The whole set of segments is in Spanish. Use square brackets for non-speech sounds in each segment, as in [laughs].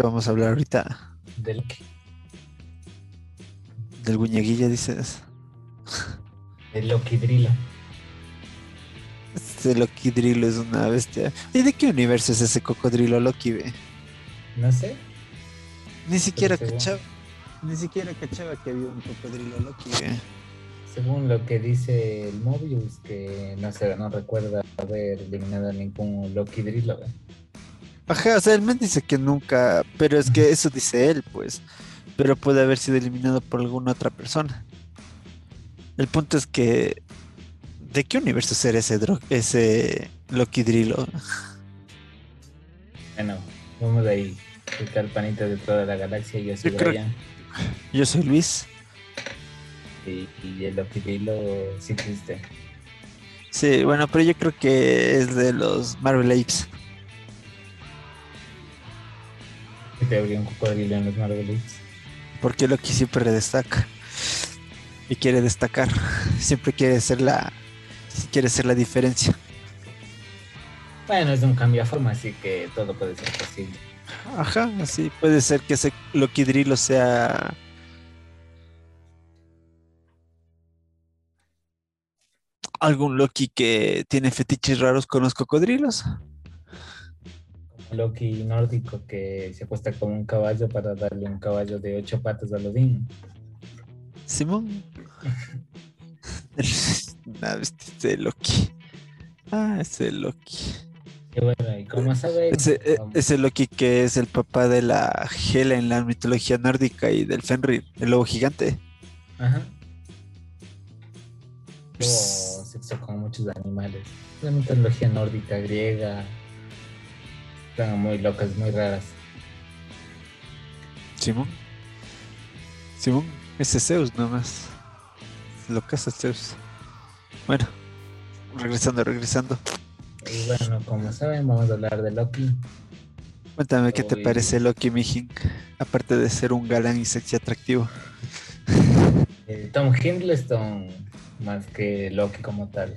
grabando. ¿De qué vamos a hablar ahorita? Del que. Del guñeguilla, dices. El Loki Drilo. Este Loki Drilo es una bestia. ¿Y de qué universo es ese cocodrilo Loki, ve? No sé. Ni siquiera según- cachaba. Ni siquiera cachaba que había un cocodrilo Loki, ve. Según lo que dice el Mobius, que no sé, no recuerda haber eliminado a ningún Loki Drilo. ¿ve? Ajá, o sea, el man dice que nunca, pero es que eso dice él, pues. Pero puede haber sido eliminado por alguna otra persona. El punto es que. ¿De qué universo será ese, dro- ese Loki Drilo? [laughs] Bueno, vamos de ahí. El panita de toda la galaxia. Yo soy Yo creo-. Yo soy Luis. Y, y el Loki Drilo sí existe. Sí, bueno, pero yo creo que es de los Marvel Apes. Que te habría un cocodrilo en los Marvelites. Porque Loki siempre destaca. Y quiere destacar. Siempre quiere ser la. Quiere ser la diferencia. Bueno, es un cambio de forma, así que todo puede ser posible. Ajá, así puede ser que ese Loki Drilo sea. Algún Loki que tiene fetiches raros con los cocodrilos. Loki nórdico que se acuesta como un caballo para darle un caballo de ocho patas a Odín. Simón. Nah, [laughs] este Loki. Ah, ese Loki. Y bueno, y como saben, Ese, e- um, ese Loki que es el papá de la Hela en la mitología nórdica y del Fenrir, el lobo gigante. ajá. Tuvo sexo con muchos animales. La mitología nórdica, griega. Muy locas, muy raras. Simón. Simón, ese es Zeus nomás. Lo casa Zeus. Bueno, regresando, regresando. Y bueno, como saben, vamos a hablar de Loki. Cuéntame qué te Uy. parece Loki Mijin, aparte de ser un galán y sexy atractivo. Eh, Tom Hiddleston, más que Loki como tal.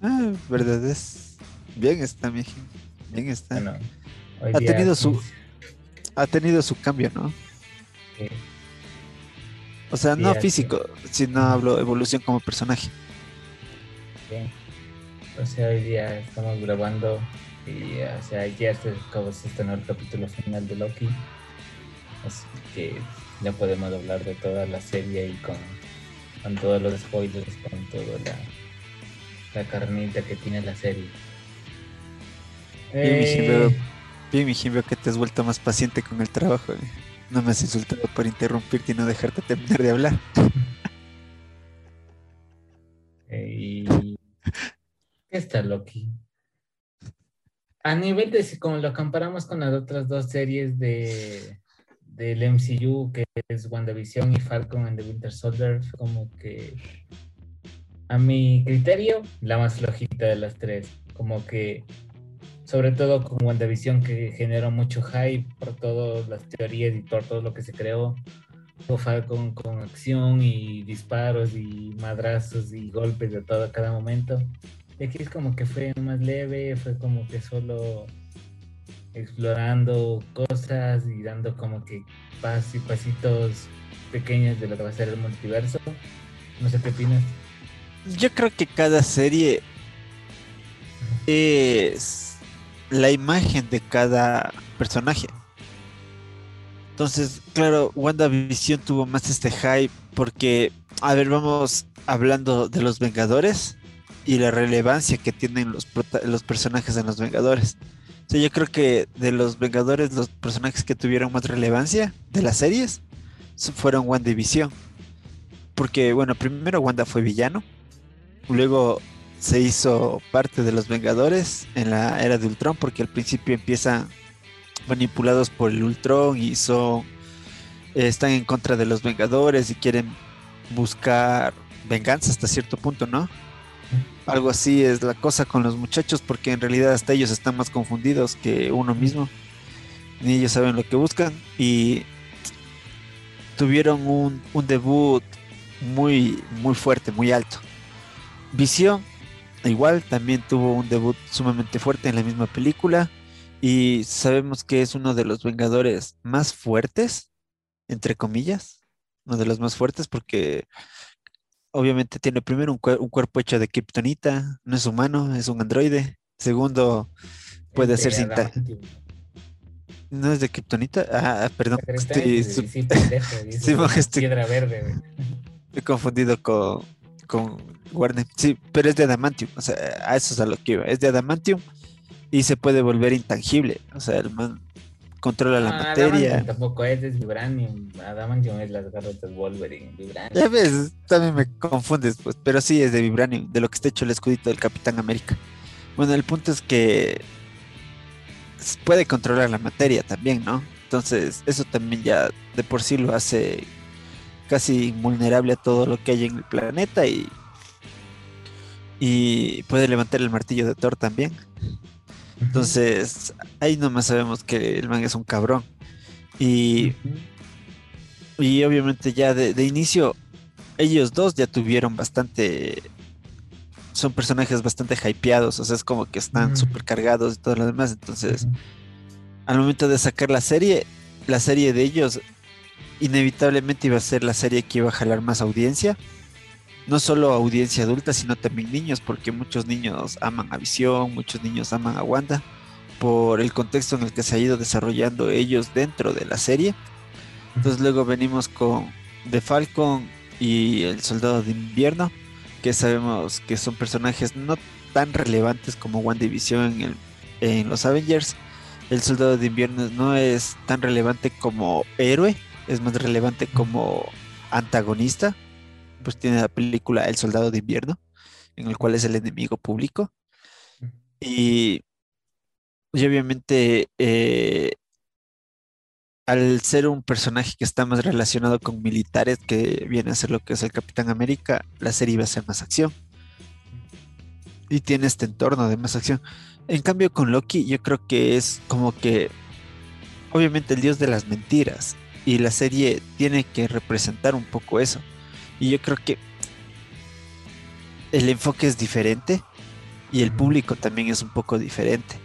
Ah, verdad es. Bien está Mijin, bien está. Bueno, Ha tenido su- Ha tenido su cambio, ¿no? eh, O sea, Sí, no físico, sino hablo evolución como personaje. Bien. O sea, hoy día estamos grabando y o sea, ayer se acabó de estrenar el capítulo final de Loki. Así que ya podemos hablar de toda la serie y con, con todos los spoilers, con toda la, la carnita que tiene la serie. Bien, Mijin, Eh, veo, bien, que te has vuelto más paciente con el trabajo. eh. No me has insultado por interrumpirte y no dejarte terminar de hablar. Eh, ¿qué está Loki? A nivel de si como lo comparamos con las otras dos series de del MCU, que es WandaVision y Falcon and the Winter Soldier, como que a mi criterio, la más flojita de las tres. Como que, sobre todo con WandaVision, que generó mucho hype por todas las teorías y por todo lo que se creó. Falcon con acción y disparos y madrazos y golpes de todo a cada momento. Y aquí es como que fue más leve, fue como que solo explorando cosas y dando como que pas y pasitos pequeños de lo que va a ser el multiverso. No sé qué opinas. Yo creo que cada serie es la imagen de cada personaje. Entonces, claro, WandaVision tuvo más este hype porque, a ver, vamos hablando de los Vengadores y la relevancia que tienen los, los personajes en los Vengadores. O yo creo que de los Vengadores, los personajes que tuvieron más relevancia de las series fueron WandaVision. Porque, bueno, primero Wanda fue villano, luego se hizo parte de los Vengadores en la era de Ultron, porque al principio empiezan manipulados por el Ultron y son están en contra de los Vengadores y quieren buscar venganza hasta cierto punto, ¿no? Algo así es la cosa con los muchachos, porque en realidad hasta ellos están más confundidos que uno mismo. Ni ellos saben lo que buscan y tuvieron un, un debut muy, muy fuerte, muy alto. Visión, igual, también tuvo un debut sumamente fuerte en la misma película. Y sabemos que es uno de los Vengadores más fuertes, entre comillas, uno de los más fuertes porque obviamente tiene primero un, cuerpo hecho de kriptonita, no es humano, es un androide. Segundo, puede ser sin ¿No es de kriptonita? Ah, perdón. [laughs] Sí, sí, piedra verde. [laughs] He confundido con, con Warner. Sí, pero es de adamantium. O sea, a eso es a lo que iba. Es de adamantium y se puede volver intangible. O sea, el man controla la materia. tampoco es, es Vibranium. Adamantium es las garras de Wolverine. Vibranium. Ya ves, también me confundes, pues. Pero sí es de Vibranium, de lo que está hecho el escudito del Capitán América. Bueno, el punto es que puede controlar la materia también, ¿no? Entonces, eso también ya de por sí lo hace casi invulnerable a todo lo que hay en el planeta y, y puede levantar el martillo de Thor también. Entonces, ahí nomás sabemos que el man es un cabrón. Y, y obviamente ya de, inicio, ellos dos ya tuvieron bastante... Son personajes bastante hypeados, o sea, es como que están súper cargados y todo lo demás. Entonces, al momento de sacar la serie, la serie de ellos inevitablemente iba a ser la serie que iba a jalar más audiencia no solo audiencia adulta, sino también niños, porque muchos niños aman a Visión, muchos niños aman a Wanda, por el contexto en el que se ha ido desarrollando ellos dentro de la serie. Entonces luego venimos con The Falcon y el Soldado de Invierno, que sabemos que son personajes no tan relevantes como WandaVision en, en los Avengers. El Soldado de Invierno no es tan relevante como héroe, es más relevante como antagonista pues tiene la película El Soldado de Invierno, en el cual es el enemigo público. Y, obviamente, eh, al ser un personaje que está más relacionado con militares, que viene a ser lo que es el Capitán América, la serie iba a ser más acción. Y tiene este entorno de más acción. En cambio, con Loki, yo creo que es como que, obviamente, el dios de las mentiras. Y la serie tiene que representar un poco eso. Y yo creo que el enfoque es diferente y el público también es un poco diferente.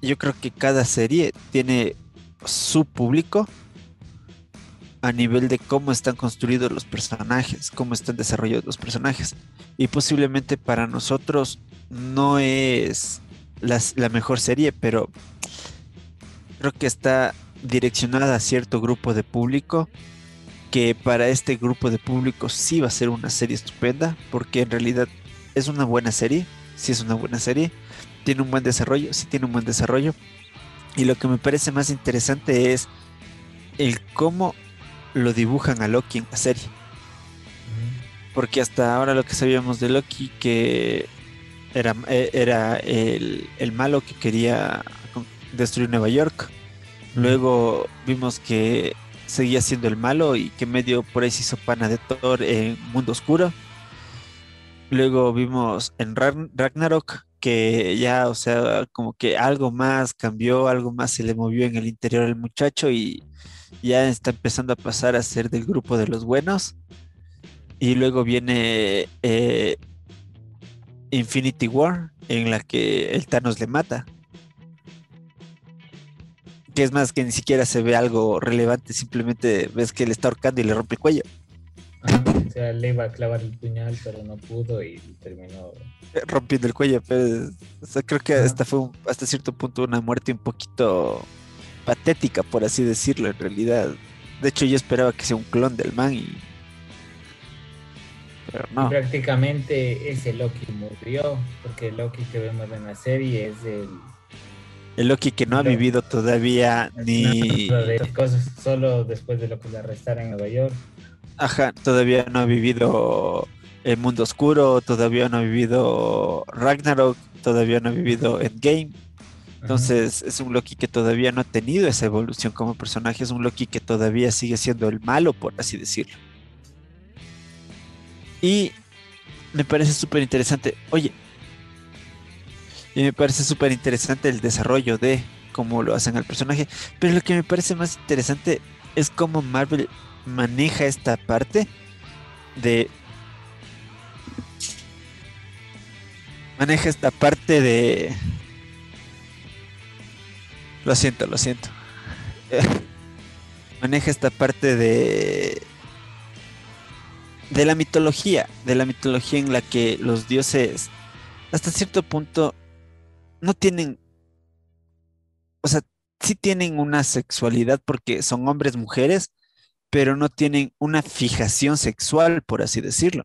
Yo creo que cada serie tiene su público a nivel de cómo están construidos los personajes, cómo están desarrollados los personajes. Y posiblemente para nosotros no es la mejor serie, pero creo que está direccionada a cierto grupo de público que para este grupo de público sí va a ser una serie estupenda, porque en realidad es una buena serie, sí es una buena serie, tiene un buen desarrollo, sí tiene un buen desarrollo, y lo que me parece más interesante es el cómo lo dibujan a Loki en la serie. Porque hasta ahora lo que sabíamos de Loki, que era, e, era el, el malo que quería destruir Nueva York. Luego vimos que seguía siendo el malo y que medio por ahí se hizo pana de Thor en Mundo Oscuro. Luego vimos en Ragnarok que ya, o sea, como que algo más cambió, algo más se le movió en el interior del muchacho y ya está empezando a pasar a ser del grupo de los buenos. Y luego viene eh, Infinity War, en la que el Thanos le mata que es más que ni siquiera se ve algo relevante, simplemente ves que le está ahorcando y le rompe el cuello. o sea, le iba a clavar el puñal, pero no pudo y terminó eh, rompiendo el cuello. Pero, creo que hasta fue hasta cierto punto una muerte un poquito patética, por así decirlo, en realidad. De hecho, yo esperaba que sea un clon del man y. Pero no. prácticamente ese Loki murió, porque el Loki que vemos en la serie es el el Loki que no ha vivido todavía ni... cosas, solo después de lo que le arrestaron en Nueva York. Ajá, todavía no ha vivido el mundo oscuro, todavía no ha vivido Ragnarok, todavía no ha vivido Endgame. Entonces es un Loki que todavía no ha tenido esa evolución como personaje, es un Loki que todavía sigue siendo el malo, por así decirlo. Y me parece súper interesante. Oye, y me parece súper interesante el desarrollo de cómo lo hacen al personaje. Pero lo que me parece más interesante es cómo Marvel maneja esta parte de... Maneja esta parte de... Lo siento, lo siento. [laughs] Maneja esta parte de de la mitología, de la mitología en la que los dioses hasta cierto punto no tienen, o sea, sí tienen una sexualidad porque son hombres, mujeres, pero no tienen una fijación sexual, por así decirlo.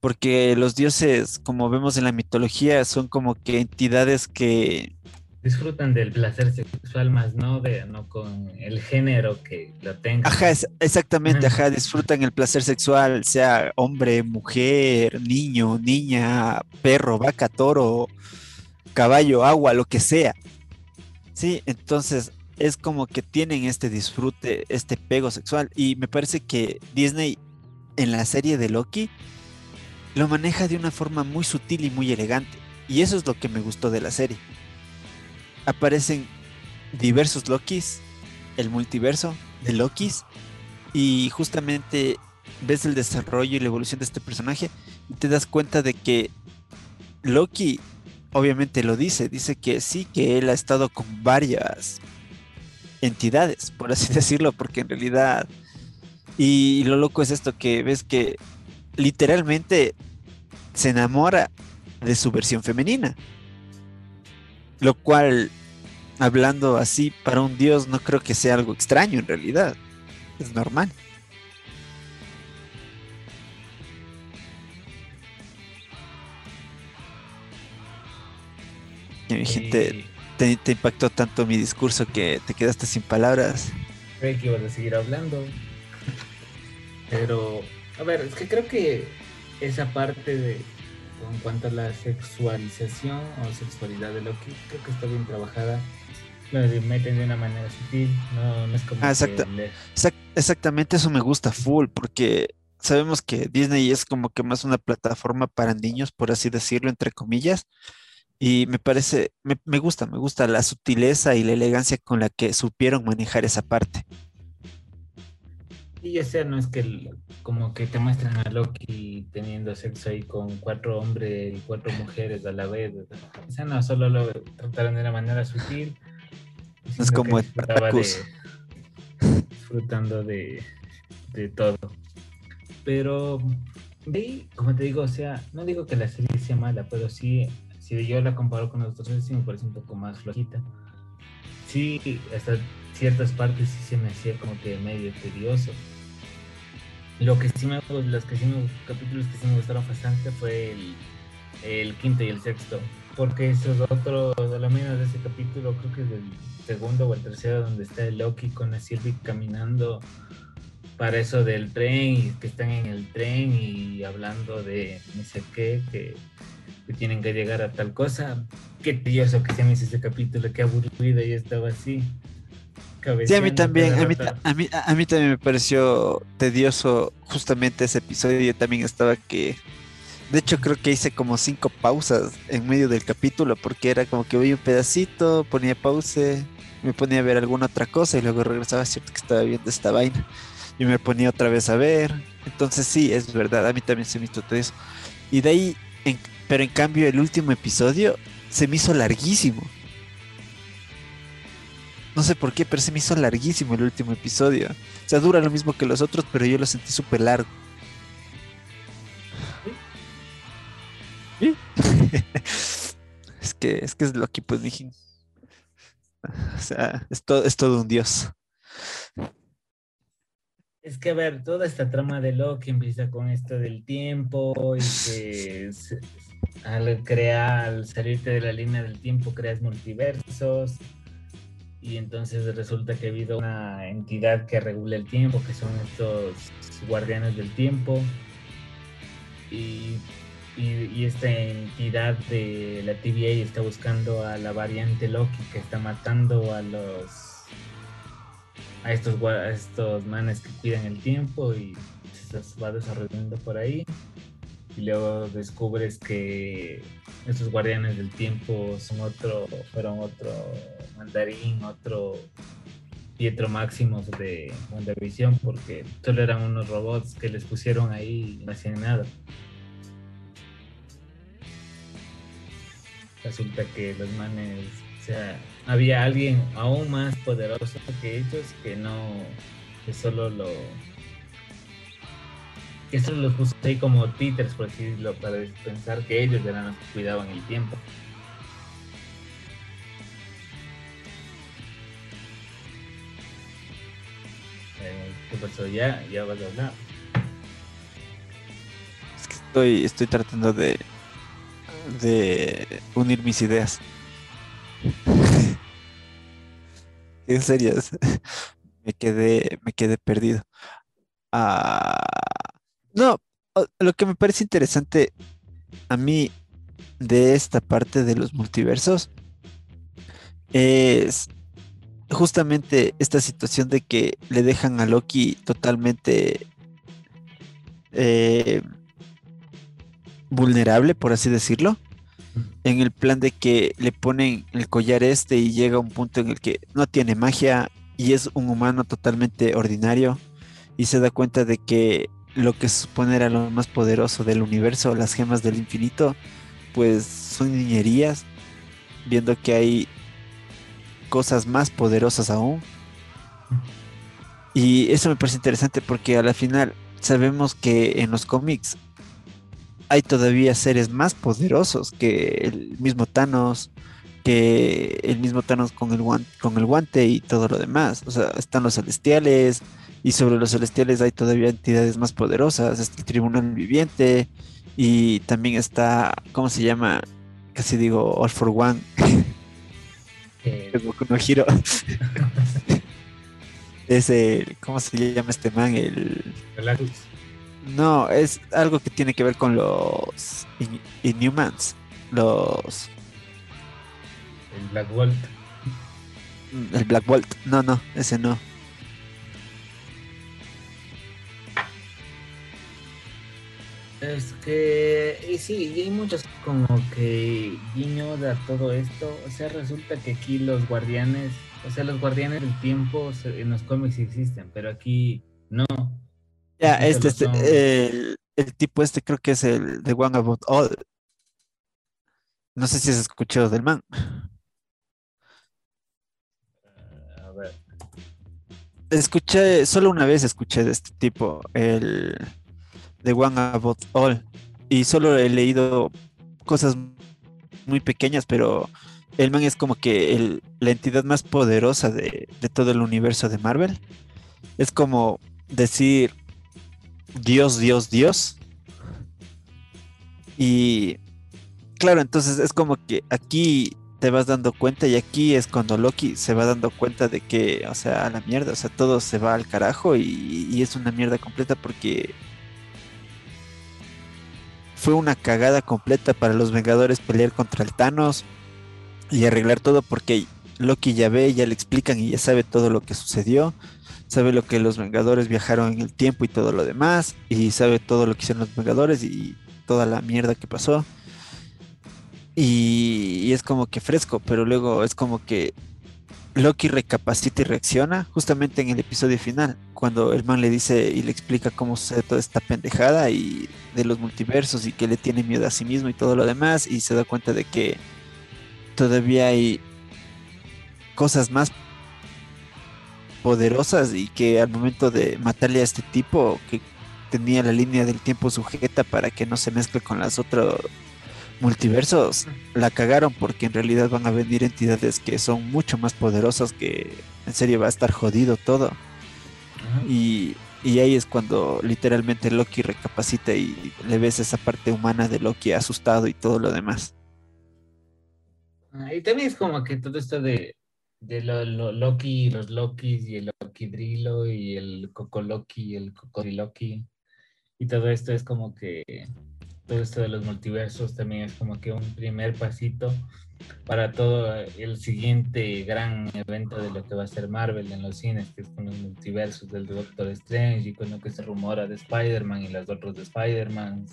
Porque los dioses, como vemos en la mitología, son como que entidades que disfrutan del placer sexual más no de no con el género que lo tenga. Ajá, exactamente, ajá, disfrutan el placer sexual, sea hombre, mujer, niño, niña, perro, vaca, toro, caballo, agua, lo que sea. Sí, entonces es como que tienen este disfrute, este pego sexual. Y me parece que Disney en la serie de Loki lo maneja de una forma muy sutil y muy elegante. Y eso es lo que me gustó de la serie. Aparecen diversos Lokis, el multiverso de Lokis, y justamente ves el desarrollo y la evolución de este personaje y te das cuenta de que Loki obviamente lo dice, dice que sí, que él ha estado con varias entidades, por así [laughs] decirlo, porque en realidad, y lo loco es esto, que ves que literalmente se enamora de su versión femenina. Lo cual, hablando así para un dios, no creo que sea algo extraño en realidad. Es normal. Mi gente, te, impactó tanto mi discurso que te quedaste sin palabras. Creí que ibas a seguir hablando. Pero, a ver, es que creo que esa parte de en cuanto a la sexualización o sexualidad de Loki, creo que está bien trabajada. Lo meten de una manera sutil, no, es como. Ah, exactamente, eso me gusta full, porque sabemos que Disney es como que más una plataforma para niños, por así decirlo, entre comillas. Y me parece, me, me gusta, me gusta la sutileza y la elegancia con la que supieron manejar esa parte. Y ya sea, no es que como que te muestran a Loki teniendo sexo ahí con cuatro hombres y cuatro mujeres a la vez. O sea, no, solo lo trataron de una manera sutil. Es como disfrutando de, de todo. Pero, de como te digo, o sea, no digo que la serie sea mala, pero sí, si yo la comparo con los otros, sí me parece un poco más flojita. Sí, hasta ciertas partes sí se me hacía como que medio tedioso lo que sí me, los que sí me, capítulos que sí me gustaron bastante fue el, el quinto y el sexto, porque esos otros, a lo menos de ese capítulo, creo que es el segundo o el tercero, donde está el Loki con la Sylvie caminando para eso del tren y que están en el tren y hablando de no sé qué, que, que tienen que llegar a tal cosa. Qué tedioso que se me hizo ese capítulo, qué aburrido y estaba así. Sí, a mí también, a mí, a, mí, a mí también me pareció tedioso justamente ese episodio. Yo también estaba que... De hecho, creo que hice como cinco pausas en medio del capítulo porque era como que voy un pedacito, ponía pause, me ponía a ver alguna otra cosa y luego regresaba, cierto que estaba viendo esta vaina y me ponía otra vez a ver. Entonces sí, es verdad, a mí también se me hizo tedioso. Y de ahí, pero en cambio el último episodio se me hizo larguísimo. No sé por qué, pero se me hizo larguísimo el último episodio. O sea, dura lo mismo que los otros, pero yo lo sentí súper largo. [laughs] es que es que es Loki, pues dije. O sea, es todo, es todo un dios. Es que, a ver, toda esta trama de Loki empieza con esto del tiempo y que [laughs] al crear, al salirte de la línea del tiempo, creas multiversos. Y entonces resulta que ha habido una entidad que regula el tiempo, que son estos guardianes del tiempo, y, esta entidad de la TVA está buscando a la variante Loki que está matando a los a estos estos manes que cuidan el tiempo y se va desarrollando por ahí y luego descubres que estos guardianes del tiempo son otro, fueron otro mandarín, otro Pietro Máximos de WandaVision, porque solo eran unos robots que les pusieron ahí y no hacían nada. Resulta que los manes O sea, había alguien aún más poderoso que ellos que no, que solo lo, solo los ahí como títeres, por decirlo, para pensar que ellos eran los que cuidaban el tiempo. Eh, ¿Qué pasó? ¿Ya? ¿Ya vas a hablar? Es que estoy, estoy tratando de, de unir mis ideas. [laughs] en serio, [laughs] me quedé, me quedé perdido. Ah, no, lo que me parece interesante a mí de esta parte de los multiversos es justamente esta situación de que le dejan a Loki totalmente eh, vulnerable, por así decirlo, en el plan de que le ponen el collar este y llega a un punto en el que no tiene magia y es un humano totalmente ordinario y se da cuenta de que lo que supone era lo más poderoso del universo, las gemas del infinito, pues son niñerías, viendo que hay cosas más poderosas aún. Y eso me parece interesante porque a la final sabemos que en los cómics hay todavía seres más poderosos que el mismo Thanos, que el mismo Thanos con el, guante, con el guante y todo lo demás. O sea, están los celestiales y sobre los celestiales hay todavía entidades más poderosas. Está el Tribunal Viviente y también está, ¿cómo se llama? Casi digo All for One. Eh. [laughs] no giro. [laughs] es el, ¿cómo se llama este man? El... No, es algo que tiene que ver con los Inhumans. Los. El Black Bolt. Mm, el Black Bolt. No, no, ese no. Es que, y sí, hay muchos como que guiño de todo esto. O sea, resulta que aquí los guardianes, o sea, los guardianes del tiempo en los cómics existen, pero aquí no. Ya, este, este el, tipo este creo que es el de One About All. No sé si has escuchado del man. a ver. Escuché, solo una vez escuché de este tipo, el de One About All. Y solo he leído cosas muy pequeñas, pero el man es como que la entidad más poderosa de, de todo el universo de Marvel. Es como decir, Dios, Dios, Dios. Y claro, entonces es como que aquí te vas dando cuenta y aquí es cuando Loki se va dando cuenta de que, o sea, a la mierda, o sea, todo se va al carajo y, es una mierda completa porque fue una cagada completa para los Vengadores pelear contra el Thanos y arreglar todo porque Loki ya ve, ya le explican y ya sabe todo lo que sucedió sabe lo que los Vengadores viajaron en el tiempo y todo lo demás, y sabe todo lo que hicieron los Vengadores y toda la mierda que pasó. Y, es como que fresco, pero luego es como que Loki recapacita y reacciona justamente en el episodio final, cuando el man le dice y le explica cómo sucede toda esta pendejada y de los multiversos y que le tiene miedo a sí mismo y todo lo demás, y se da cuenta de que todavía hay cosas más poderosas y que al momento de matarle a este tipo que tenía la línea del tiempo sujeta para que no se mezcle con las otros multiversos, la cagaron porque en realidad van a venir entidades que son mucho más poderosas que en serio va a estar jodido todo. Y, y ahí es cuando literalmente Loki recapacita y le ves esa parte humana de Loki asustado y todo lo demás. Ah, y también es como que todo esto de de lo, Loki, los Lokis y el Loki Drilo y el Coco Loki y el Cocoriloki. Y todo esto es como que todo esto de los multiversos también es como que un primer pasito para todo el siguiente gran evento de lo que va a ser Marvel en los cines, que es con los multiversos del Doctor Strange y con lo que se rumora de Spider-Man y los otros de Spider-Man.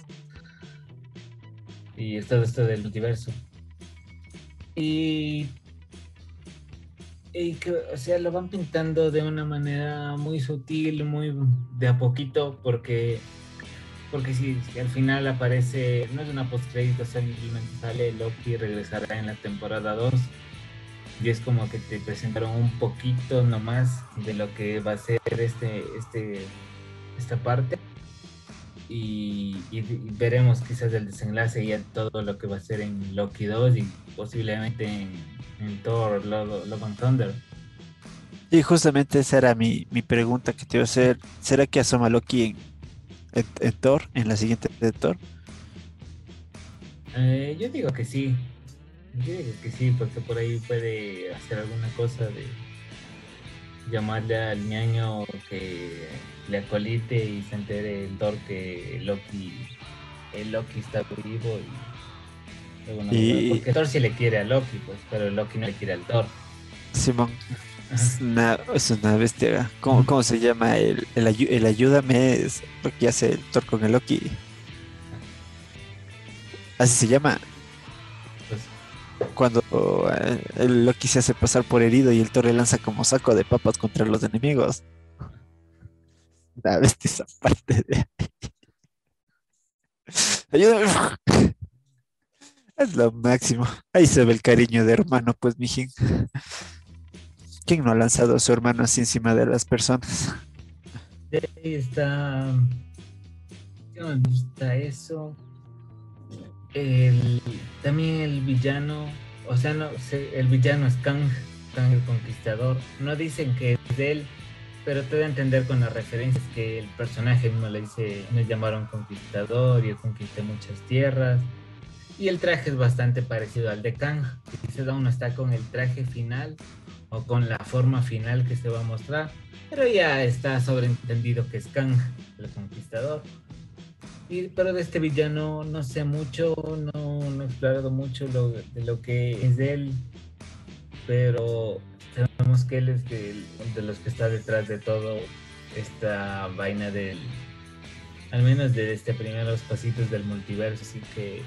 Y todo esto del multiverso. Y y que, o sea, lo van pintando de una manera muy sutil, muy de a poquito, porque, porque si, al final aparece, no es una post-crédito, simplemente sale Loki regresará en la temporada 2. y es como que te presentaron un poquito nomás de lo que va a ser este, este, esta parte y, veremos quizás el desenlace y todo lo que va a ser en Loki 2 y posiblemente en, Thor, Love, and Thunder. Y justamente esa era mi, pregunta que te iba a hacer. ¿Será que asoma Loki en, Thor, en la siguiente de Thor? Eh, yo digo que sí. Yo digo que sí, porque por ahí puede hacer alguna cosa de llamarle al ñaño que le acolite y se entere el Thor que Loki, el Loki está vivo y, porque Thor sí le quiere a Loki, pues, pero Loki no le quiere al Thor. Simón. Es una, es una, bestia. ¿Cómo, ¿Cómo, se llama? El, el, el, ayúdame es lo que hace el Thor con el Loki. Así se llama. Pues, Cuando eh, el Loki se hace pasar por herido y el Thor le lanza como saco de papas contra los enemigos. La bestia esa parte de Ayúdame. Es lo máximo. Ahí se ve el cariño de hermano, pues, mijín. ¿Quién no ha lanzado a su hermano así encima de las personas? Ahí está. ¿Qué me gusta eso? El, también el villano, o sea, no, el villano es Kang, Kang el Conquistador. No dicen que es de él, pero te da a entender con las referencias que el personaje mismo le dice, me llamaron Conquistador y yo conquisté muchas tierras y el traje es bastante parecido al de Kang. Quizás aún no está con el traje final o con la forma final que se va a mostrar, pero ya está sobreentendido que es Kang, el conquistador. Y, pero de este villano no sé mucho, no, he explorado mucho lo, lo que es de él, pero sabemos que él es de, de los que está detrás de todo esta vaina del, al menos de este primeros pasitos del multiverso, así que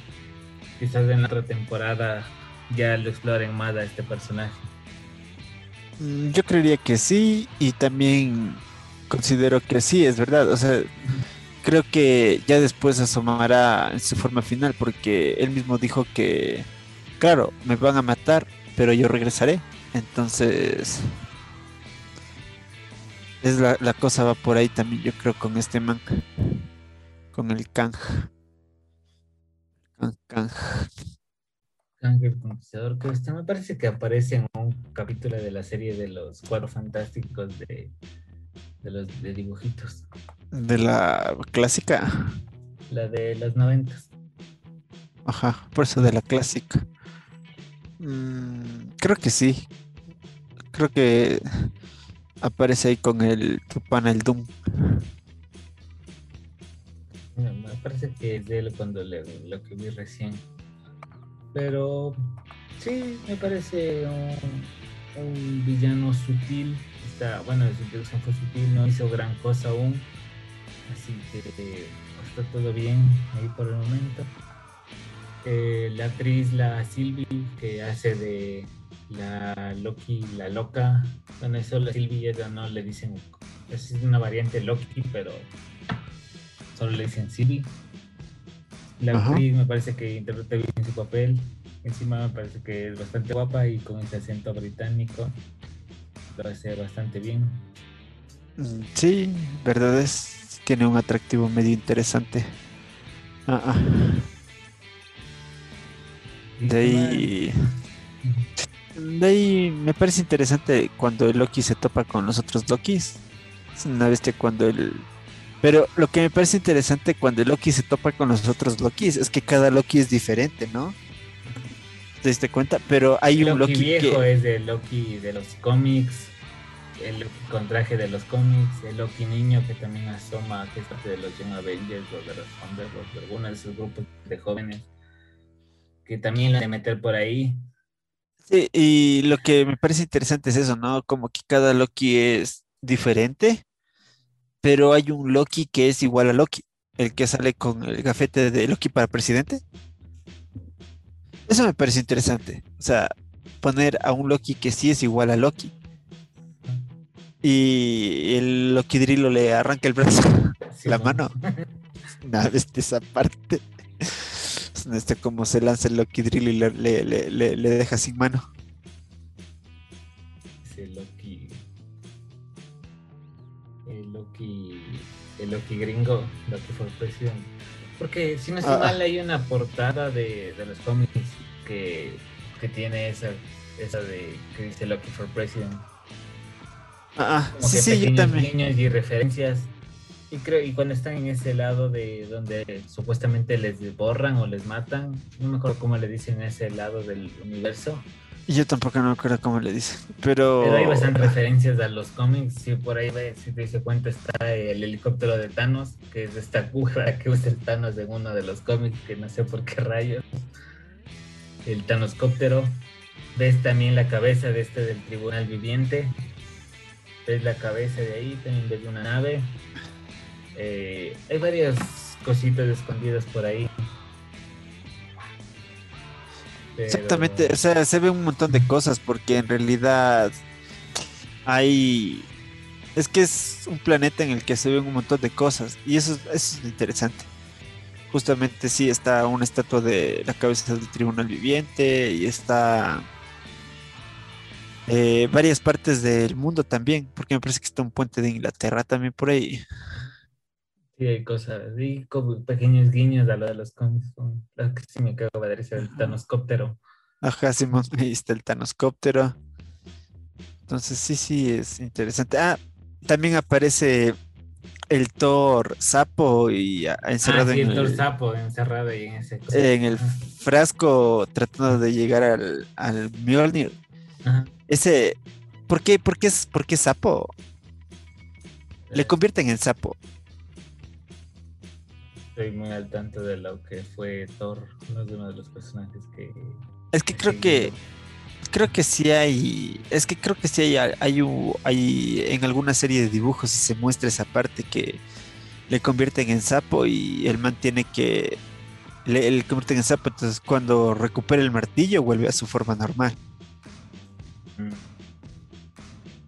quizás en la otra temporada ya lo exploren más a este personaje. Mm, yo creería que sí y también considero que sí, es verdad. O sea, creo que ya después asomará en su forma final porque él mismo dijo que, claro, me van a matar, pero yo regresaré. Entonces, es la, la cosa va por ahí también, yo creo, con este man, con el Kang. Kang. El Conquistador, que me parece que aparece en un capítulo de la serie de los cuatro fantásticos de, de los de dibujitos. De la clásica. La de las noventas. Ajá, por eso de la clásica. Mm, creo que sí. Creo que aparece ahí con el tu el Doom me parece que es de él cuando le, lo que vi recién. Pero sí, me parece un, villano sutil. Está, bueno, su introducción fue sutil, no hizo gran cosa aún. Así que está todo bien ahí por el momento. Eh, la actriz, la Sylvie, que hace de la Loki, la loca. Bueno, eso la Sylvie ya no le dicen, es una variante Loki, pero solo le dicen Siri. La actriz me parece que interpreta bien su papel. Encima me parece que es bastante guapa y con ese acento británico lo hace bastante bien. Mm, sí, verdad es. Tiene un atractivo medio interesante. Ah, ah. De ahí. De ahí me parece interesante cuando el Loki se topa con los otros Lokis. Es una bestia cuando el pero lo que me parece interesante cuando Loki se topa con los otros Lokis es que cada Loki es diferente, ¿no? ¿Te diste cuenta? Pero hay un Loki viejo es de Loki de los cómics, el Loki con traje de los cómics, el Loki niño que también asoma, que es parte de los Young Avengers o de los Thunderbolts, de algunos de esos grupos de jóvenes, que también lo de meter por ahí. Sí, y lo que me parece interesante es eso, ¿no? Como que cada Loki es diferente pero hay un Loki que es igual a Loki, el que sale con el gafete de Loki para presidente. Eso me parece interesante. O sea, poner a un Loki que sí es igual a Loki. Y el Loki Drilo le arranca el brazo, la mano. [laughs] Nada, de esa parte. Este, como se lanza el Loki Drill y le, le, le, le deja sin mano. El Loki gringo, Loki for President. Porque si no estoy Ah. mal, hay una portada de, de los cómics que, que tiene esa, esa de que dice Loki for President. Ah, ah, Como sí, sí, yo también. guiños y referencias. Y creo, y cuando están en ese lado de donde supuestamente les borran o les matan, no me acuerdo cómo le dicen ese lado del universo, Yo tampoco no acuerdo cómo le dicen. Pero. pero hay bastantes referencias a los cómics. Si por ahí ves, si te dice cuenta, está el helicóptero de Thanos, que es esta cuja que usa el Thanos en uno de los cómics, que no sé por qué rayos. El Thanoscóptero. Ves también la cabeza de este del tribunal viviente. Ves la cabeza de ahí, también ves una nave. Eh, hay varias cositas escondidas por ahí. Pero- Exactamente, o sea, se ve un montón de cosas porque en realidad hay... Es que es un planeta en el que se ven un montón de cosas y eso, es- eso es interesante. Justamente sí está una estatua de la cabeza del tribunal viviente y está eh, varias partes del mundo también, porque me parece que está un puente de Inglaterra también por ahí. Sí, hay cosas, y como pequeños guiños a lo de los cómics. Lo que sí me cago de risa el Thanoscóptero. Ajá, Simón, [laughs] ahí está el Thanoscóptero. Entonces sí, sí, es interesante. Ah, también aparece el Thor sapo y ah, encerrado ah, sí, en, el Thor el, sapo encerrado ahí en ese. en el Ajá. frasco tratando de llegar al, al Mjolnir. Ajá. Ese, ¿por qué, por qué es, por qué sapo? Le convierten en sapo. Estoy muy al tanto de lo que fue Thor, uno de uno de los personajes que. Es que creo que creo que sí hay, es que creo que sí hay, hay, un- hay en alguna serie de dibujos y se muestra esa parte que le convierten en sapo y el man tiene que le, le convierten en sapo, entonces cuando recupera el martillo vuelve a su forma normal. Mm,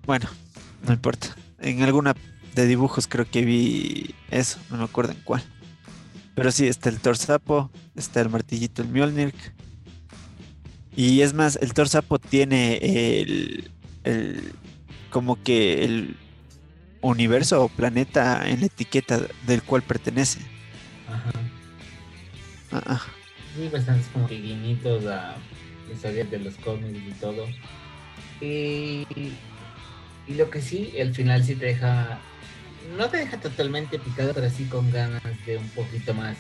Bueno, no importa. En alguna de dibujos creo que vi eso, no me acuerdo en cuál. Pero sí, está el Thor sapo, está el martillito, el Mjolnir. Y es más, el Thor sapo tiene el, el como que el universo o planeta en la etiqueta del cual pertenece. Ajá. Sí, bastantes como que a historias de los cómics y todo. Y, y lo que sí, el final sí te deja, no te deja totalmente picado, pero sí con ganas de un poquito más.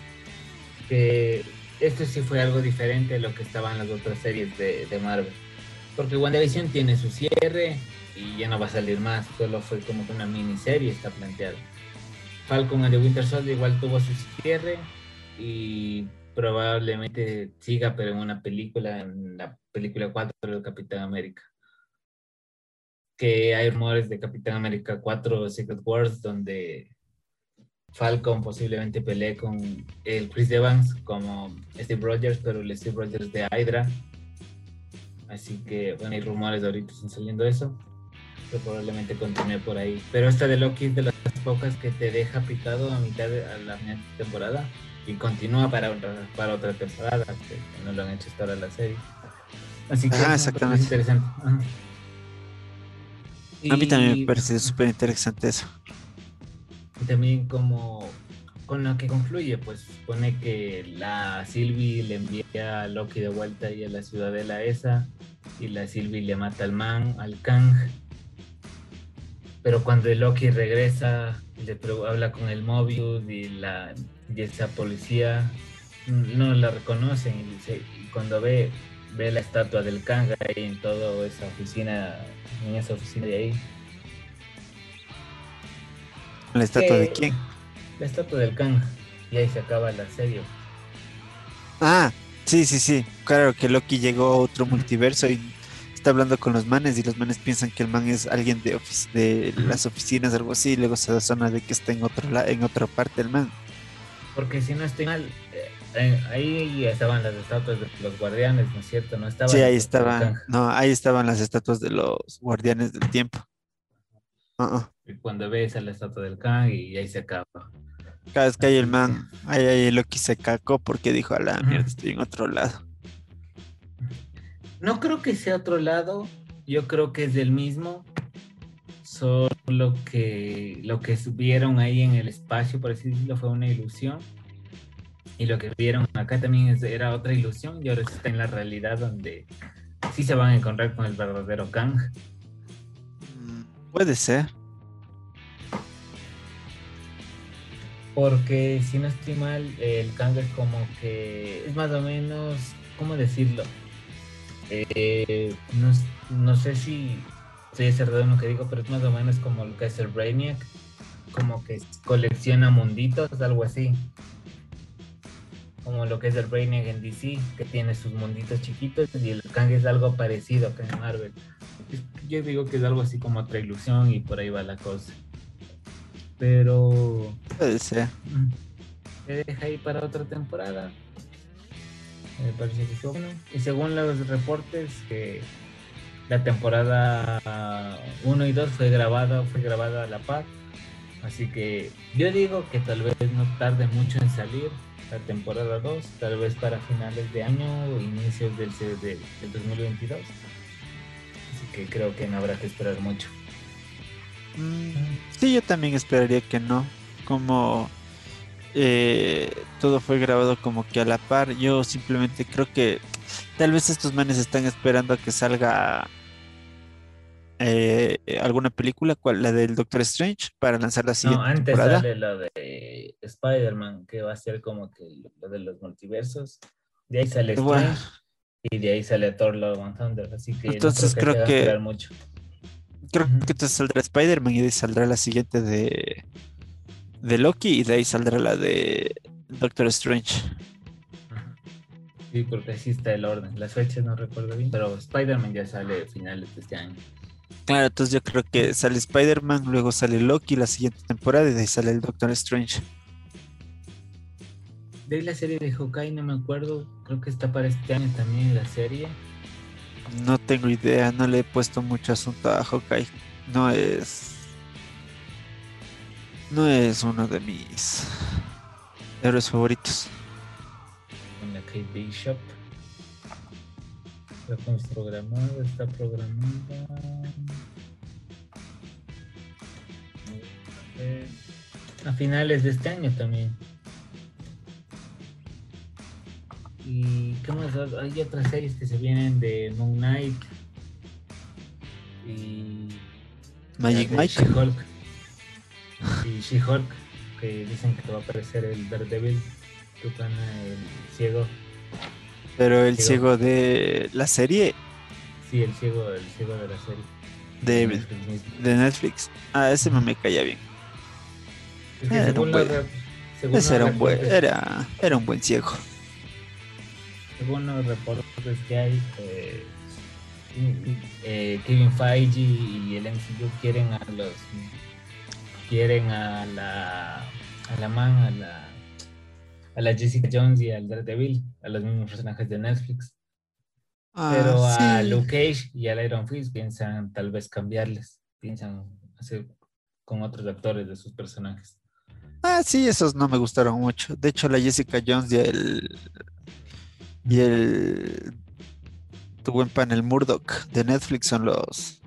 Que esto sí fue algo diferente a lo que estaban las otras series de, de Marvel. Porque WandaVision tiene su cierre y ya no va a salir más, solo fue como que una miniserie está planteada. Falcon and the Winter Soldier igual tuvo su cierre y probablemente siga, pero en una película, en la película 4 de Capitán América. Que hay rumores de Capitán América 4 Secret Wars, donde Falcon posiblemente pelee con el Chris Evans como Steve Rogers, pero el Steve Rogers de Hydra. Así que, bueno, hay rumores ahorita están saliendo eso. Que probablemente continúe por ahí. Pero esta de Loki es de las pocas que te deja picado a mitad de a la mitad de temporada y continúa para otra, para otra temporada, que no lo han hecho hasta ahora la serie. Así que Ah, es exactamente. interesante. A mí también me Y- parece súper interesante eso. y también como con lo que concluye, pues pone que la Sylvie le envía a Loki de vuelta ahí a la ciudadela esa y la Sylvie le mata al man, al Kang. Pero cuando el Loki regresa, le habla con el Mobius y, la, y esa policía no la reconocen y, y cuando ve, ve la estatua del Kang ahí en toda esa oficina, en esa oficina de ahí, ¿La estatua de quién? La estatua del Kang. Y ahí se acaba la serie. Ah, sí, sí, sí. Claro que Loki llegó a otro multiverso y está hablando con los manes y los manes piensan que el man es alguien de, de las oficinas, algo así, y luego se da zona de que está en otro la- en otra parte el man. Porque si no estoy mal, ahí estaban las estatuas de los guardianes, ¿no es cierto? No estaba Sí, ahí estaban, no, ahí estaban las estatuas de los guardianes del tiempo. Ah, ah. Y cuando ves a la estatua del Kang y ahí se acaba. Cada vez que hay el man, ahí, ahí Loki se cacó porque dijo a la mierda, estoy en otro lado. No creo que sea otro lado. Yo creo que es del mismo. Solo que lo que subieron ahí en el espacio, por así decirlo, fue una ilusión. Y lo que vieron acá también era otra ilusión y ahora está en la realidad donde sí se van a encontrar con el verdadero Kang. Mm, puede ser. Porque si no estoy mal, el Kang es como que es más o menos, ¿cómo decirlo? Eh, no, sé si estoy cerrado en lo que digo, pero es más o menos como lo que es el Brainiac, como que colecciona munditos, algo así. Como lo que es el Brainiac en DC, que tiene sus munditos chiquitos, y el Kang es algo parecido que en Marvel. Yo digo que es algo así como otra ilusión y por ahí va la cosa. Pero. Puede ser. Se deja ahí para otra temporada. Me parece que bueno. Y según los reportes, que la temporada 1 y 2 fue grabada, fue grabada a la par. Así que yo digo que tal vez no tarde mucho en salir temporada 2, tal vez para finales de año o inicios del, del 2022. Así que creo que no habrá que esperar mucho. Sí, yo también esperaría que no. Como eh, todo fue grabado como que a la par, yo simplemente creo que tal vez estos manes están esperando a que salga eh, alguna película, la del Doctor Strange, para lanzar la siguiente. No, antes sale la de Spider-Man, que va a ser como que lo de los multiversos. De ahí sale Strange y de ahí sale Thor Love and Thunder. Así que entonces creo que, mucho creo que entonces saldrá Spider-Man y de ahí saldrá la siguiente de, de Loki y de ahí saldrá la de Doctor Strange. Sí, porque así está el orden. Las fechas no recuerdo bien, pero Spider-Man ya sale a finales de este año. Claro, entonces yo creo que sale Spider-Man, luego sale Loki la siguiente temporada y de ahí sale el Doctor Strange. De la serie de Hawkeye, no me acuerdo, creo que está para este año también la serie. No tengo idea, no le he puesto mucho asunto a Hawkeye. No es. No es uno de mis héroes favoritos. Con la Kate Bishop. Está programada, está programada. A finales de este año también. Y qué más, hay otras series que se vienen de Moon Knight y Magic Mike. She-Hulk. Y She-Hulk, que dicen que va a aparecer el Daredevil, Tucana, el ciego. Pero el ciego. de la serie. Sí, el ciego, el ciego de la serie. De, de Netflix. Ah, ese no me caía bien. era, un buen, era, un buen, era, era un buen ciego según los reportes que hay, eh, eh, Kevin Feige y el MCU quieren a los quieren a la a la man, a la a la Jessica Jones y al Daredevil, a los mismos personajes de Netflix. Ah, Pero a Luke Cage y al Iron Fist piensan tal vez cambiarles, piensan hacer con otros actores de sus personajes. Ah, sí, esos no me gustaron mucho. De hecho, la Jessica Jones y el y el tu buen panel Murdoch de Netflix son los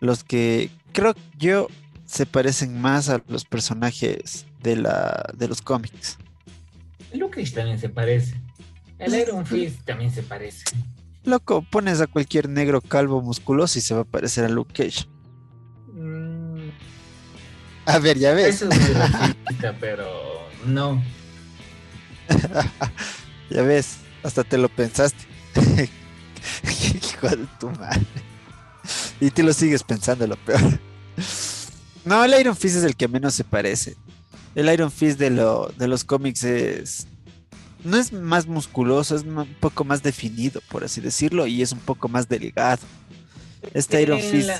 los que creo yo se parecen más a los personajes de la de los cómics. Luke Cage también se parece. El Iron Fist también se parece. Loco, pones a cualquier negro calvo musculoso y se va a parecer a Luke Cage. Mm. A ver, ya ves. Eso es racista, [laughs] pero no. [laughs] Ya ves, hasta te lo pensaste. [laughs] Hijo de tu madre. Y tú lo sigues pensando, lo peor. No, el Iron Fist es el que menos se parece. El Iron Fist de, lo, de los cómics es. No es más musculoso, es un poco más definido, por así decirlo, y es un poco más delgado. Este Iron Fist.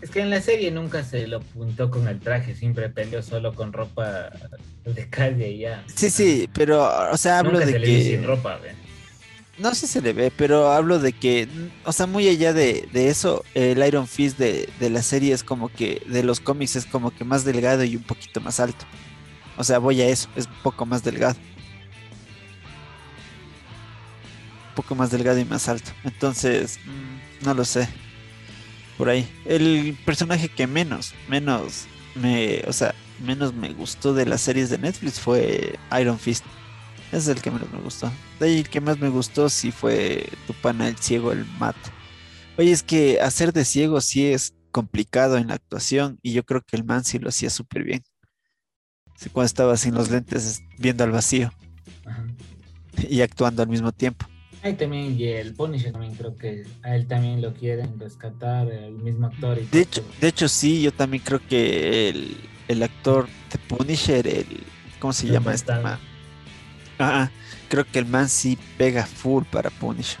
Es que en la serie nunca se lo apuntó con el traje, siempre peleó solo con ropa de calle y ya. Sí, sí, pero, o sea, hablo de que. sin ropa, No sé si se le ve, pero hablo de que, o sea, muy allá de, eso, el Iron Fist de, de, la serie es como que, de los cómics es como que más delgado y un poquito más alto. O sea, voy a eso, es un poco más delgado. Un poco más delgado y más alto. Entonces, mm, no lo sé. Por ahí. El personaje que menos, menos me, o sea, menos me gustó de las series de Netflix fue Iron Fist. Es el que menos me gustó. De ahí el que más me gustó sí fue tu pana el ciego, el Matt. Oye, es que hacer de ciego sí es complicado en la actuación y yo creo que el man sí lo hacía súper bien. Cuando estaba sin los lentes viendo al vacío Ajá. y actuando al mismo tiempo. Ahí también, y el Punisher también creo que a él también lo quieren rescatar, el mismo actor. Y De hecho, de hecho sí, yo también creo que el, el actor de Punisher, el, ¿cómo se El llama este man? Ah, creo que el man sí pega full para Punisher.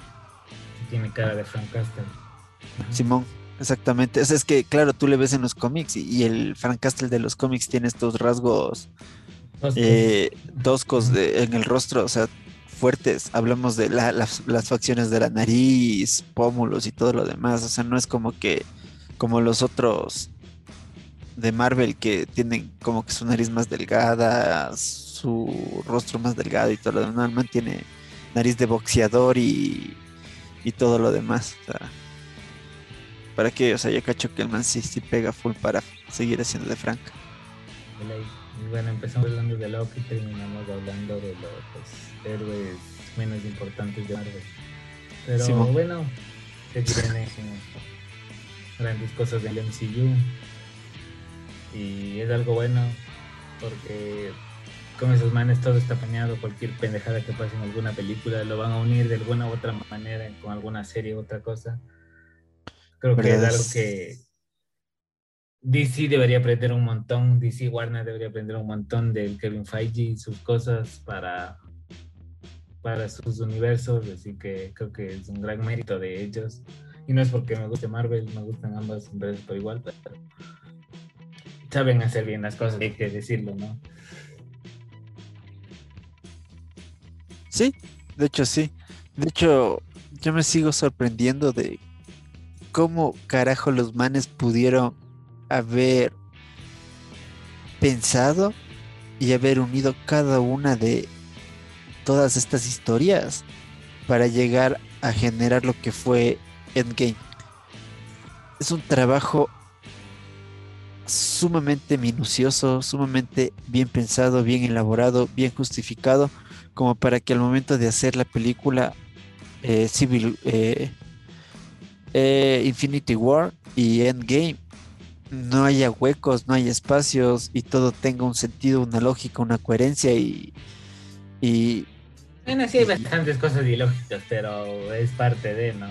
tiene cara de Frank Castle. Simón, exactamente. O sea, es que, claro, tú le ves en los cómics y, y el Frank Castle de los cómics tiene estos rasgos eh, toscos de- en el rostro, o sea, fuertes. Hablamos de la- las, las facciones de la nariz, pómulos y todo lo demás. O sea, no es como que, como los otros de Marvel que tienen como que su nariz más delgada, su rostro más delgado y todo lo demás. No, el man tiene nariz de boxeador y, y todo lo demás. O sea, ¿para qué? O sea, yo cacho que el man sí, sí pega full para seguir haciendo de Frank. bueno, empezamos hablando de Loki y terminamos hablando de los héroes menos importantes de Marvel. Pero Simón. bueno, se vienen grandes cosas del MCU. Y es algo bueno porque con esos manes todo está planeado, cualquier pendejada que pase en alguna película lo van a unir de alguna u otra manera con alguna serie u otra cosa. Creo que es algo que DC debería aprender un montón, DC Warner debería aprender un montón del Kevin Feige y sus cosas para, para sus universos, así que creo que es un gran mérito de ellos. Y no es porque me guste Marvel, me gustan ambas empresas por igual, pero saben hacer bien las cosas, hay que decirlo, ¿no? Sí, de hecho sí. De hecho, yo me sigo sorprendiendo de cómo carajo los manes pudieron haber pensado y haber unido cada una de todas estas historias para llegar a generar lo que fue Endgame. Es un trabajo sumamente minucioso, sumamente bien pensado, bien elaborado, bien justificado como para que al momento de hacer la película eh, Civil eh, eh, Infinity War y Endgame no haya huecos, no haya espacios y todo tenga un sentido, una lógica, una coherencia y, y Bueno, sí hay bastantes cosas ilógicas, pero es parte de, ¿no?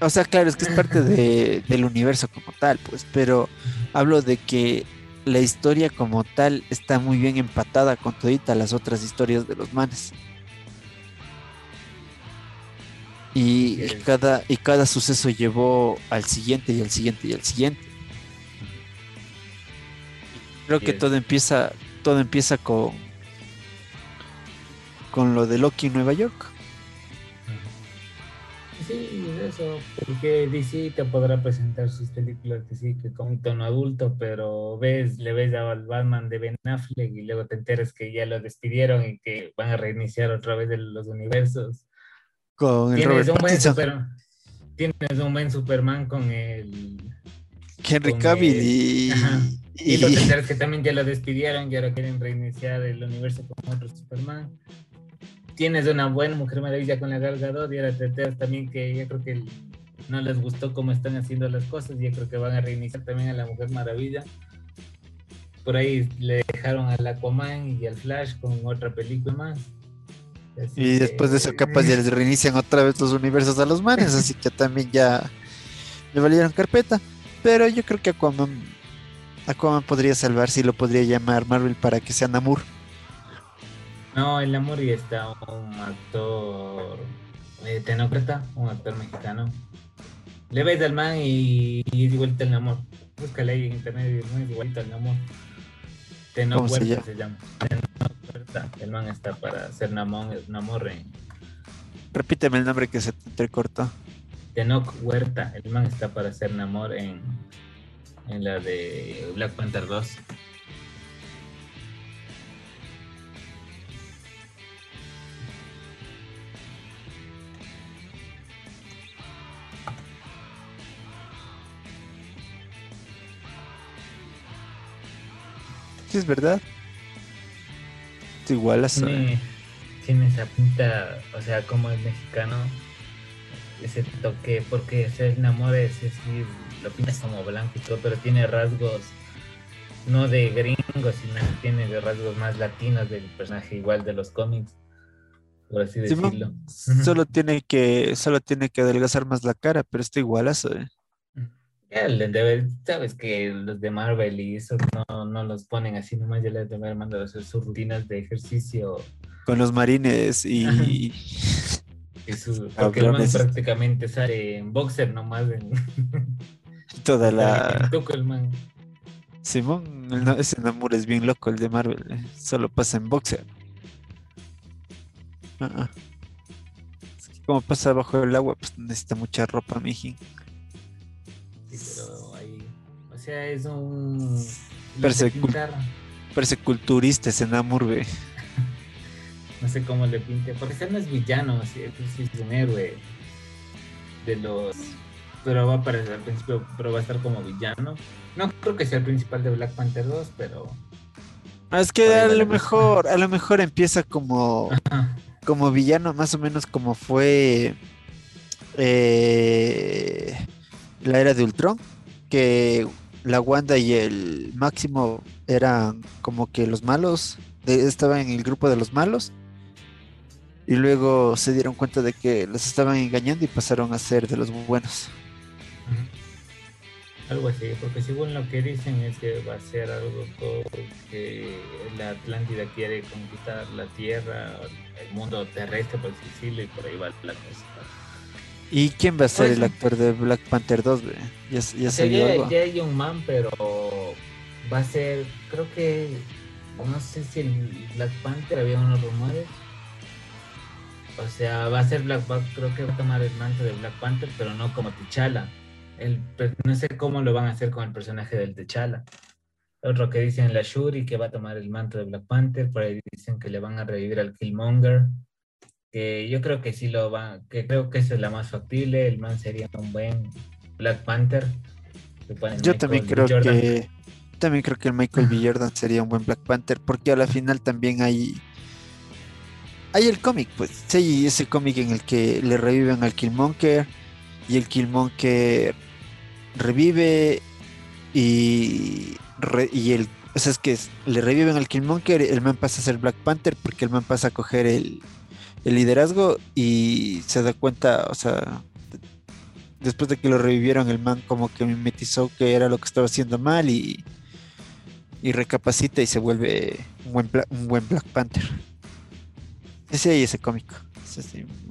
o sea, claro, es que es parte de- [laughs] del universo como tal, pues, pero hablo de que la historia como tal está muy bien empatada con todita las otras historias de los manes. Y, cada, y cada suceso llevó al siguiente y al siguiente y al siguiente. Creo que todo empieza, todo empieza con, con lo de Loki en Nueva York. Sí, eso, porque DC te podrá presentar sus películas que sí, que con un tono adulto, pero ves, le ves al Batman de Ben Affleck y luego te enteras que ya lo despidieron y que van a reiniciar otra vez de los universos. Con el Tienes Robert un, buen Pattinson, super, tienes un buen Superman con el... Henry con Cavill el- y, Ajá. Y, [laughs] que también ya lo despidieron y ahora quieren reiniciar el universo con otro Superman. Tienes una buena Mujer Maravilla con la Gal Gadot y ahora te enteras también que yo creo que no les gustó cómo están haciendo las cosas y yo creo que van a reiniciar también a la Mujer Maravilla. Por ahí le dejaron al Aquaman y al Flash con otra película más. Así Y después de eso, capaz ya les reinician otra vez los universos a los manes, así que también ya le valieron carpeta. Pero yo creo que Aquaman, Aquaman podría salvarse y lo podría llamar Marvel para que sea Namur. No, en la Mori está un actor eh, tenócrata, un actor mexicano. Le ves al man y, y es igualito al amor. Búscale ahí en internet y es igualito al amor. Tenoch ¿Cómo se Huerta llama? se llama está, el man está para ser Namor, Namor en... Repíteme el nombre que se te cortó. Tenoch Huerta, el man está para ser Namor en, en la de Black Panther 2. es verdad. Es igual a tiene, tiene esa pinta, o sea, como el mexicano, ese toque, porque se enamora es decir, lo pintas como blanco y todo, pero tiene rasgos no de gringos, sino que tiene rasgos más latinos del personaje igual de los cómics, por así decirlo. solo tiene que, solo tiene que adelgazar más la cara, pero está igualazo, eh. Sabes que los de Marvel y eso no, no los ponen así nomás, ya les deben mandar hacer sus rutinas de ejercicio. Con los marines y... [laughs] porque el man prácticamente sale en boxer nomás en... [laughs] Toda la... [laughs] el man. Simón, ese Namur es bien loco, el de Marvel. Eh. Solo pasa en boxer. Ah, ah. como pasa bajo el agua, pues necesita mucha ropa, mijín. Sea, es un. Parece, culturista ese Namur, ve. [laughs] no sé cómo le pinte. Porque ese no es villano, sí, es un héroe. De los pero va a aparecer al principio, pero va a estar como villano. No creo que sea el principal de Black Panther 2, pero. Ah, es que a lo mejor, a lo mejor empieza como, como villano, más o menos como fue eh, la era de Ultron, que la Wanda y el Máximo eran como que los malos, estaban en el grupo de los malos, y luego se dieron cuenta de que los estaban engañando y pasaron a ser de los buenos. Algo así, porque según lo que dicen es que va a ser algo que la Atlántida quiere conquistar la Tierra, el mundo terrestre, por decirlo, y por ahí va la cosa. ¿Y quién va a ser pues, el actor de Black Panther 2? Ya, ya, ya, hay un man, pero va a ser, creo que, no sé si el Black Panther, había unos rumores. O sea, va a ser Black Panther, creo que va a tomar el manto de Black Panther, pero no como T'Challa el, no sé cómo lo van a hacer con el personaje del T'Challa. Otro que dicen la Shuri que va a tomar el manto de Black Panther, por ahí dicen que le van a revivir al Killmonger, que yo creo que sí lo va, que creo que esa es la más factible, el man sería un buen Black Panther. Yo también creo que también creo que el Michael B. [laughs] Jordan sería un buen Black Panther, porque a la final también hay hay el cómic, pues, sí, ese cómic en el que le reviven al Killmonger y el Killmonger revive y, y el, o sea, es que le reviven al Killmonger, el man pasa a ser Black Panther porque el man pasa a coger el, liderazgo y se da cuenta, o sea, después de que lo revivieron, el man como que mimetizó que era lo que estaba haciendo mal y, y recapacita y se vuelve un buen, un buen Black Panther. Ese ahí ese cómico.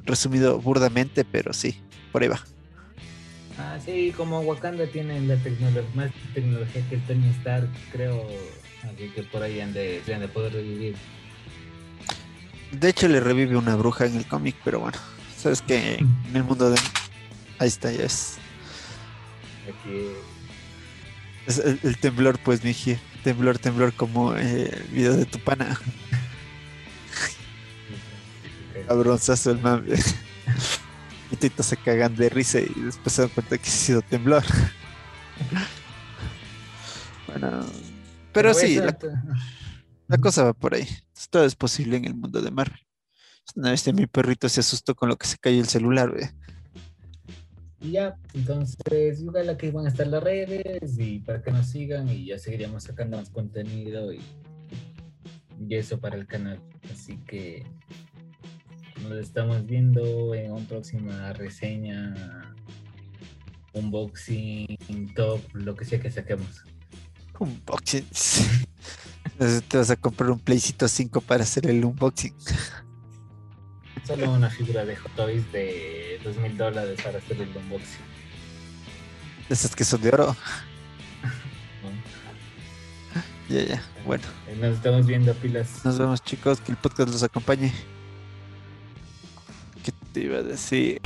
resumido burdamente, pero sí, por ahí va. Ah, sí, como Wakanda tiene la tecnología, más tecnología que Tony Stark, creo que por ahí han de, de poder revivir. De hecho, le revive una bruja en el cómic, pero bueno, sabes que en el mundo de. Ahí está, ya es. Aquí. Es el, temblor, pues, Miji. Temblor, temblor, como eh, el video de tu pana. [laughs] Cabronzazo el mame. [laughs] y todos se cagan de risa y después se dan cuenta que ha sido temblor. [laughs] bueno, pero sí, la, cosa va por ahí. Todo es posible en el mundo de Marvel. Una vez mi perrito se asustó con lo que se cayó el celular, Y ya, entonces, la que van a estar las redes y para que nos sigan y ya seguiríamos sacando más contenido y, y eso para el canal. Así que nos estamos viendo en una próxima reseña, unboxing, top, lo que sea que saquemos. Unboxing. [laughs] Te vas a comprar un Playcito 5 para hacer el unboxing. Solo una figura de Hot Toys de dos mil dólares para hacer el unboxing. Esas que son de oro. [laughs] Ya, ya, bueno. Nos estamos viendo pilas. Nos vemos chicos, que el podcast los acompañe. ¿Qué te iba a decir?